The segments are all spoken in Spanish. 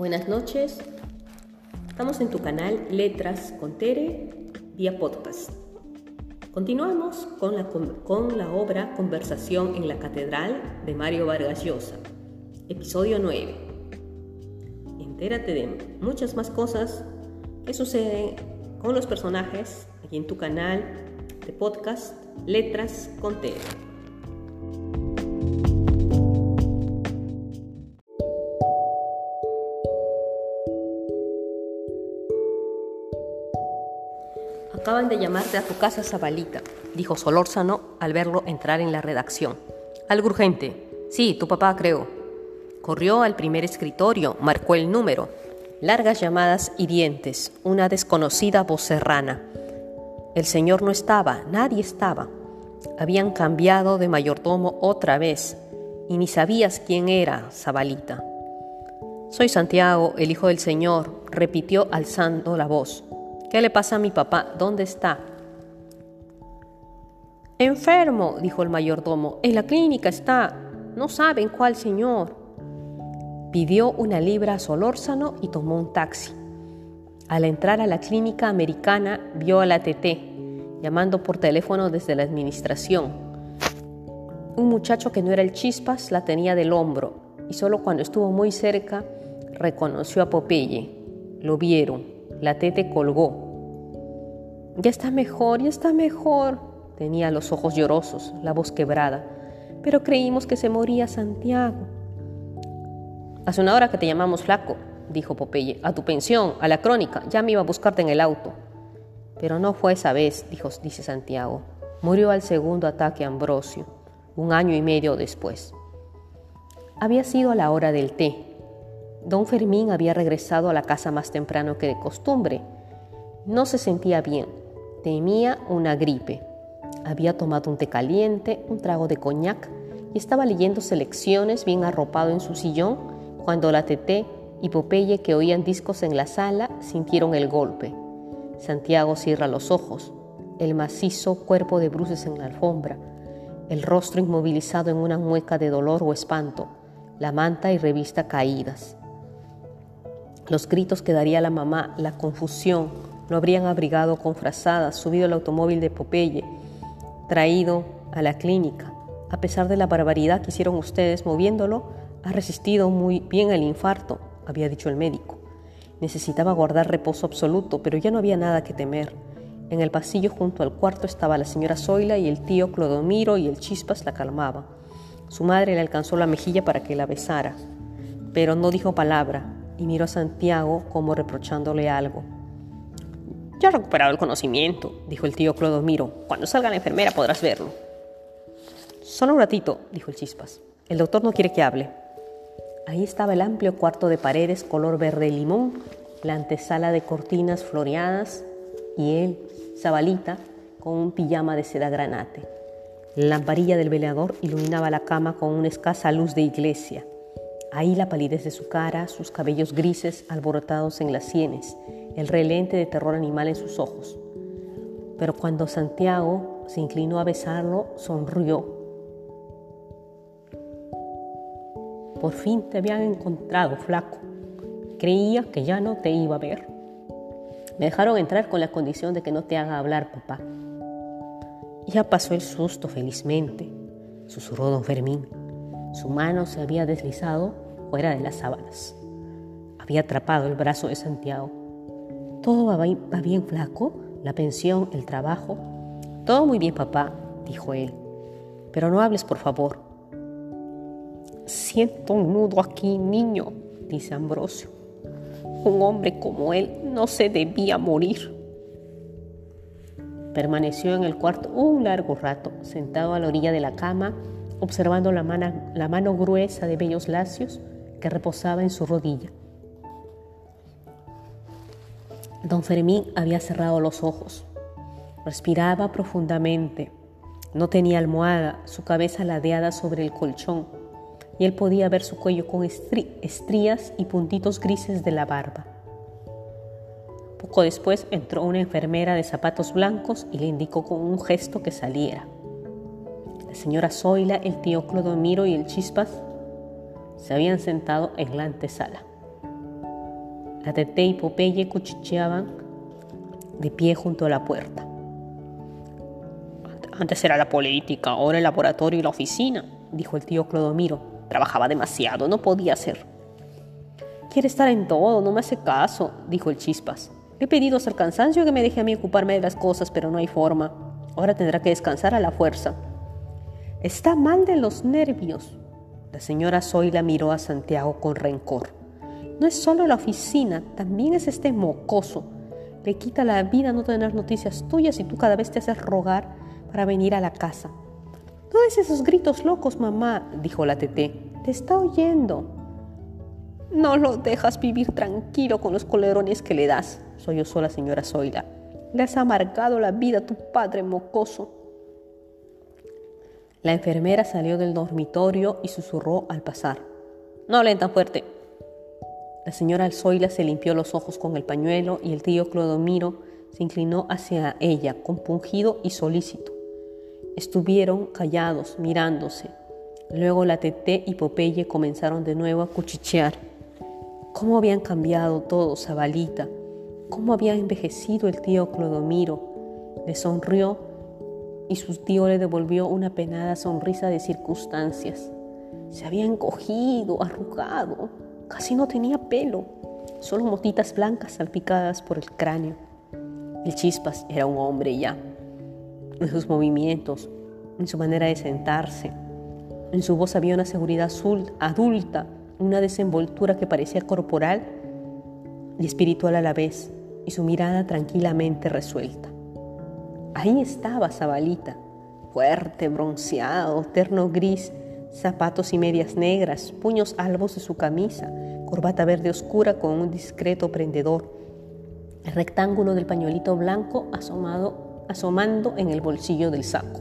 Buenas noches. Estamos en tu canal Letras con Tere vía podcast. Continuamos con la, con la obra Conversación en la Catedral de Mario Vargas Llosa, episodio 9. Entérate de muchas más cosas que suceden con los personajes aquí en tu canal de podcast Letras con Tere. Acaban de llamarte a tu casa Zabalita, dijo Solórzano al verlo entrar en la redacción. Algo urgente. Sí, tu papá creo. Corrió al primer escritorio, marcó el número. Largas llamadas hirientes, una desconocida voz serrana. El señor no estaba, nadie estaba. Habían cambiado de mayordomo otra vez y ni sabías quién era Zabalita. Soy Santiago, el hijo del Señor, repitió alzando la voz. ¿Qué le pasa a mi papá? ¿Dónde está? Enfermo, dijo el mayordomo. En la clínica está. No saben cuál señor. Pidió una libra a Solórzano y tomó un taxi. Al entrar a la clínica americana, vio a la TT, llamando por teléfono desde la administración. Un muchacho que no era el Chispas la tenía del hombro y solo cuando estuvo muy cerca reconoció a Popeye. Lo vieron. La tete colgó. Ya está mejor, ya está mejor. Tenía los ojos llorosos, la voz quebrada. Pero creímos que se moría Santiago. Hace una hora que te llamamos flaco, dijo Popeye. A tu pensión, a la crónica. Ya me iba a buscarte en el auto. Pero no fue esa vez, dijo, dice Santiago. Murió al segundo ataque Ambrosio, un año y medio después. Había sido a la hora del té, Don Fermín había regresado a la casa más temprano que de costumbre. No se sentía bien, temía una gripe. Había tomado un té caliente, un trago de coñac y estaba leyendo selecciones bien arropado en su sillón cuando la Teté y Popeye que oían discos en la sala sintieron el golpe. Santiago cierra los ojos, el macizo cuerpo de bruces en la alfombra, el rostro inmovilizado en una mueca de dolor o espanto, la manta y revista caídas. Los gritos que daría la mamá, la confusión, lo habrían abrigado con frazadas, subido al automóvil de Popeye, traído a la clínica. A pesar de la barbaridad que hicieron ustedes moviéndolo, ha resistido muy bien el infarto, había dicho el médico. Necesitaba guardar reposo absoluto, pero ya no había nada que temer. En el pasillo junto al cuarto estaba la señora Zoila y el tío Clodomiro y el Chispas la calmaba. Su madre le alcanzó la mejilla para que la besara, pero no dijo palabra, y miró a Santiago como reprochándole algo. Ya ha recuperado el conocimiento, dijo el tío Clodomiro. Cuando salga la enfermera podrás verlo. Solo un ratito, dijo el Chispas. El doctor no quiere que hable. Ahí estaba el amplio cuarto de paredes color verde limón, la antesala de cortinas floreadas y él, Zabalita, con un pijama de seda granate. La lamparilla del velador iluminaba la cama con una escasa luz de iglesia. Ahí la palidez de su cara, sus cabellos grises alborotados en las sienes, el relente de terror animal en sus ojos. Pero cuando Santiago se inclinó a besarlo, sonrió. Por fin te habían encontrado, flaco. Creía que ya no te iba a ver. Me dejaron entrar con la condición de que no te haga hablar, papá. Ya pasó el susto felizmente, susurró don Fermín. Su mano se había deslizado fuera de las sábanas. Había atrapado el brazo de Santiago. ¿Todo va bien, flaco? ¿La pensión, el trabajo? Todo muy bien, papá, dijo él. Pero no hables, por favor. Siento un nudo aquí, niño, dice Ambrosio. Un hombre como él no se debía morir. Permaneció en el cuarto un largo rato, sentado a la orilla de la cama, observando la mano, la mano gruesa de bellos lacios que reposaba en su rodilla. Don Fermín había cerrado los ojos. Respiraba profundamente. No tenía almohada, su cabeza ladeada sobre el colchón, y él podía ver su cuello con estrías y puntitos grises de la barba. Poco después entró una enfermera de zapatos blancos y le indicó con un gesto que saliera. La señora Zoila, el tío Clodomiro y el Chispas se habían sentado en la antesala. La Tete y Popeye cuchicheaban de pie junto a la puerta. Antes era la política, ahora el laboratorio y la oficina, dijo el tío Clodomiro. Trabajaba demasiado, no podía ser. Quiere estar en todo, no me hace caso, dijo el Chispas. He pedido hasta el cansancio que me deje a mí ocuparme de las cosas, pero no hay forma. Ahora tendrá que descansar a la fuerza. Está mal de los nervios. La señora Zoila miró a Santiago con rencor. No es solo la oficina, también es este mocoso. Le quita la vida no tener noticias tuyas y tú cada vez te haces rogar para venir a la casa. No des esos gritos locos, mamá, dijo la Tete. Te está oyendo. No lo dejas vivir tranquilo con los colerones que le das, sollozó la señora Zoila. Le has amargado la vida a tu padre mocoso. La enfermera salió del dormitorio y susurró al pasar. No hablen tan fuerte. La señora Zoila se limpió los ojos con el pañuelo y el tío Clodomiro se inclinó hacia ella, compungido y solícito. Estuvieron callados, mirándose. Luego la Teté y Popeye comenzaron de nuevo a cuchichear. Cómo habían cambiado todos, Zabalita. Cómo había envejecido el tío Clodomiro. Le sonrió y su tío le devolvió una penada sonrisa de circunstancias. Se había encogido, arrugado, casi no tenía pelo, solo motitas blancas salpicadas por el cráneo. El Chispas era un hombre ya, en sus movimientos, en su manera de sentarse. En su voz había una seguridad azul, adulta, una desenvoltura que parecía corporal y espiritual a la vez, y su mirada tranquilamente resuelta. Ahí estaba Zabalita, fuerte, bronceado, terno gris, zapatos y medias negras, puños albos de su camisa, corbata verde oscura con un discreto prendedor, el rectángulo del pañuelito blanco asomado, asomando en el bolsillo del saco.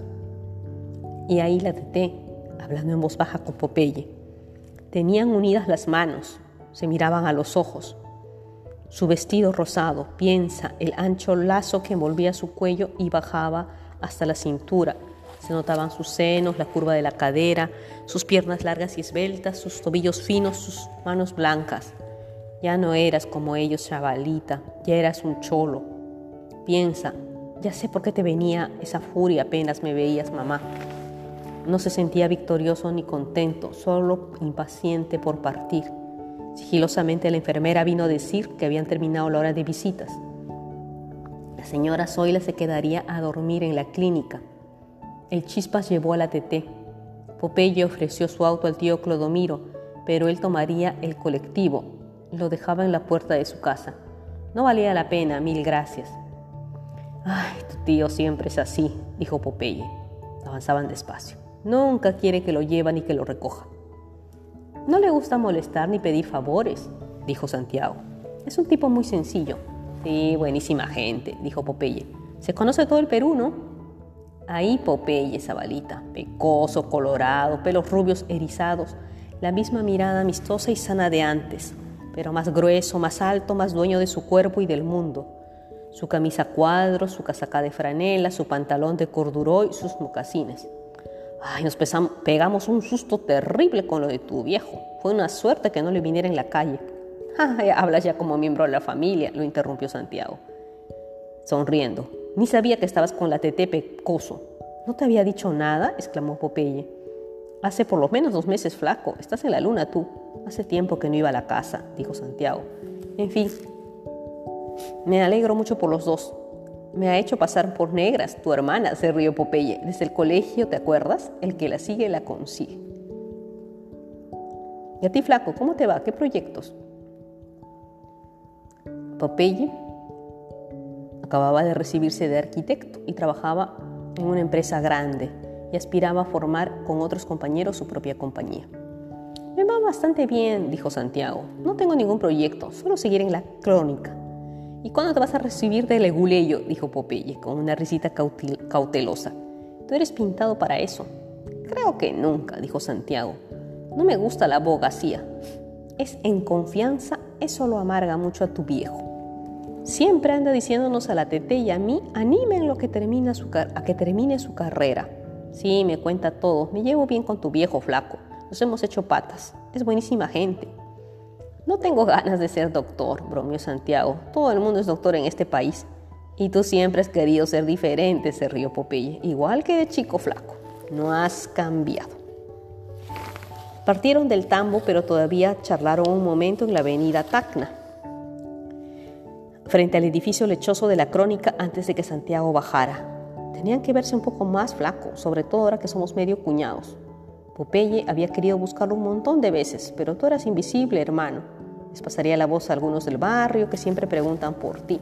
Y ahí la teté, hablando en voz baja con Popeye. Tenían unidas las manos, se miraban a los ojos. Su vestido rosado, piensa, el ancho lazo que envolvía su cuello y bajaba hasta la cintura. Se notaban sus senos, la curva de la cadera, sus piernas largas y esbeltas, sus tobillos finos, sus manos blancas. Ya no eras como ellos, chavalita, ya eras un cholo. Piensa, ya sé por qué te venía esa furia apenas me veías, mamá. No se sentía victorioso ni contento, solo impaciente por partir. Sigilosamente la enfermera vino a decir que habían terminado la hora de visitas. La señora Zoila se quedaría a dormir en la clínica. El Chispas llevó a la TT. Popeye ofreció su auto al tío Clodomiro, pero él tomaría el colectivo. Lo dejaba en la puerta de su casa. No valía la pena, mil gracias. Ay, tu tío siempre es así, dijo Popeye. Avanzaban despacio. Nunca quiere que lo lleva ni que lo recoja. No le gusta molestar ni pedir favores, dijo Santiago. Es un tipo muy sencillo. Sí, buenísima gente, dijo Popeye. Se conoce todo el Perú, ¿no? Ahí Popeye, Zabalita, pecoso, colorado, pelos rubios erizados, la misma mirada amistosa y sana de antes, pero más grueso, más alto, más dueño de su cuerpo y del mundo. Su camisa cuadros, su casaca de franela, su pantalón de corduroy, sus mocasines. Ay, nos pegamos un susto terrible con lo de tu viejo. Fue una suerte que no le viniera en la calle. Hablas ya como miembro de la familia, lo interrumpió Santiago, sonriendo. Ni sabía que estabas con la tete pecoso. ¿No te había dicho nada? exclamó Popeye. Hace por lo menos dos meses flaco. Estás en la luna tú. Hace tiempo que no iba a la casa, dijo Santiago. En fin, me alegro mucho por los dos. Me ha hecho pasar por negras, tu hermana, se rió Popeye. Desde el colegio, ¿te acuerdas? El que la sigue la consigue. ¿Y a ti, flaco, cómo te va? ¿Qué proyectos? Popeye acababa de recibirse de arquitecto y trabajaba en una empresa grande y aspiraba a formar con otros compañeros su propia compañía. Me va bastante bien, dijo Santiago. No tengo ningún proyecto, solo seguir en la crónica. ¿Y cuándo te vas a recibir de leguleyo? dijo Popeye, con una risita cautelosa. Tú eres pintado para eso. Creo que nunca, dijo Santiago. No me gusta la abogacía. Es en confianza, eso lo amarga mucho a tu viejo. Siempre anda diciéndonos a la Tete y a mí, animen lo que su a que termine su carrera. Sí, me cuenta todo. Me llevo bien con tu viejo flaco. Nos hemos hecho patas. Es buenísima gente. No tengo ganas de ser doctor, bromeó Santiago. Todo el mundo es doctor en este país. Y tú siempre has querido ser diferente, se rió Popeye, igual que de chico flaco. No has cambiado. Partieron del tambo, pero todavía charlaron un momento en la avenida Tacna, frente al edificio lechoso de la crónica antes de que Santiago bajara. Tenían que verse un poco más flaco, sobre todo ahora que somos medio cuñados. Popeye había querido buscarlo un montón de veces, pero tú eras invisible, hermano. Les pasaría la voz a algunos del barrio que siempre preguntan por ti.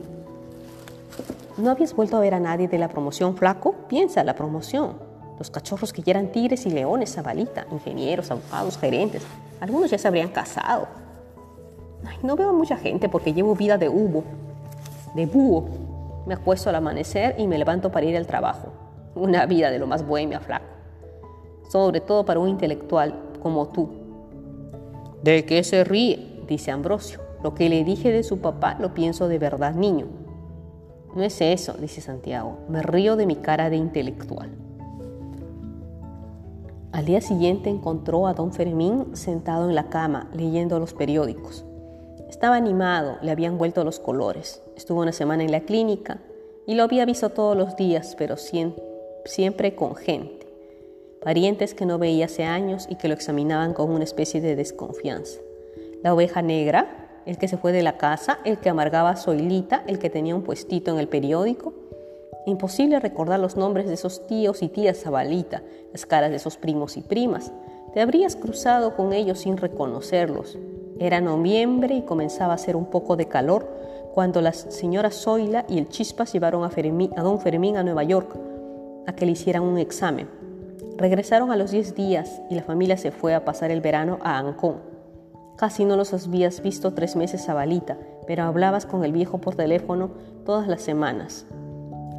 ¿No habías vuelto a ver a nadie de la promoción, flaco? Piensa, la promoción. Los cachorros que ya eran tigres y leones, zabalita, ingenieros, abogados, gerentes. Algunos ya se habrían casado. no veo a mucha gente porque llevo vida de hubo, de búho. Me acuesto al amanecer y me levanto para ir al trabajo. Una vida de lo más bohemia, flaco. Sobre todo para un intelectual como tú. ¿De qué se ríe? Dice Ambrosio. Lo que le dije de su papá lo pienso de verdad, niño. No es eso, dice Santiago. Me río de mi cara de intelectual. Al día siguiente encontró a don Fermín sentado en la cama leyendo los periódicos. Estaba animado, le habían vuelto los colores. Estuvo una semana en la clínica y lo había visto todos los días, pero siempre con gente. Parientes que no veía hace años y que lo examinaban con una especie de desconfianza. La oveja negra, el que se fue de la casa, el que amargaba a Zoilita, el que tenía un puestito en el periódico. Imposible recordar los nombres de esos tíos y tías Zabalita, las caras de esos primos y primas. Te habrías cruzado con ellos sin reconocerlos. Era noviembre y comenzaba a hacer un poco de calor cuando la señora Zoila y el Chispas llevaron a, a don Fermín a Nueva York a que le hicieran un examen. Regresaron a los 10 días y la familia se fue a pasar el verano a Ancón. Casi no los habías visto tres meses a Balita, pero hablabas con el viejo por teléfono todas las semanas.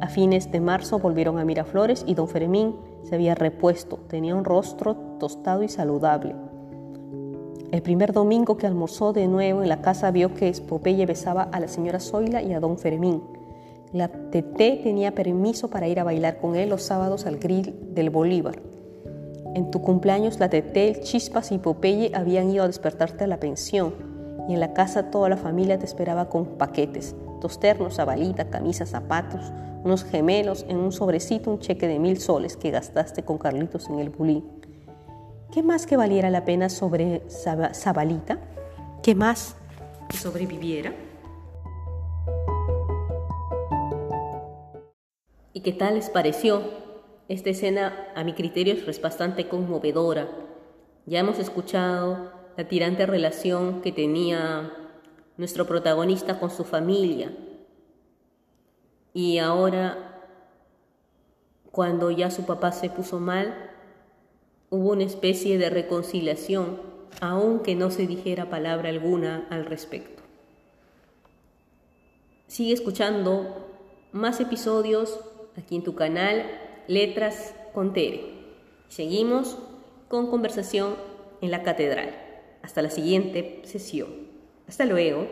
A fines de marzo volvieron a Miraflores y don Fermín se había repuesto, tenía un rostro tostado y saludable. El primer domingo que almorzó de nuevo en la casa vio que Popeye besaba a la señora Zoila y a don Fermín. La Teté tenía permiso para ir a bailar con él los sábados al grill del Bolívar. En tu cumpleaños la Tetel, Chispas y Popeye habían ido a despertarte a la pensión y en la casa toda la familia te esperaba con paquetes, dos ternos, abalita, camisas, zapatos, unos gemelos, en un sobrecito un cheque de mil soles que gastaste con Carlitos en el bulín. ¿Qué más que valiera la pena sobre Zabalita? ¿Qué más que sobreviviera? ¿Y qué tal les pareció? Esta escena, a mi criterio, es bastante conmovedora. Ya hemos escuchado la tirante relación que tenía nuestro protagonista con su familia. Y ahora, cuando ya su papá se puso mal, hubo una especie de reconciliación, aunque no se dijera palabra alguna al respecto. Sigue escuchando más episodios aquí en tu canal Letras con Tere. Seguimos con conversación en la catedral. Hasta la siguiente sesión. Hasta luego.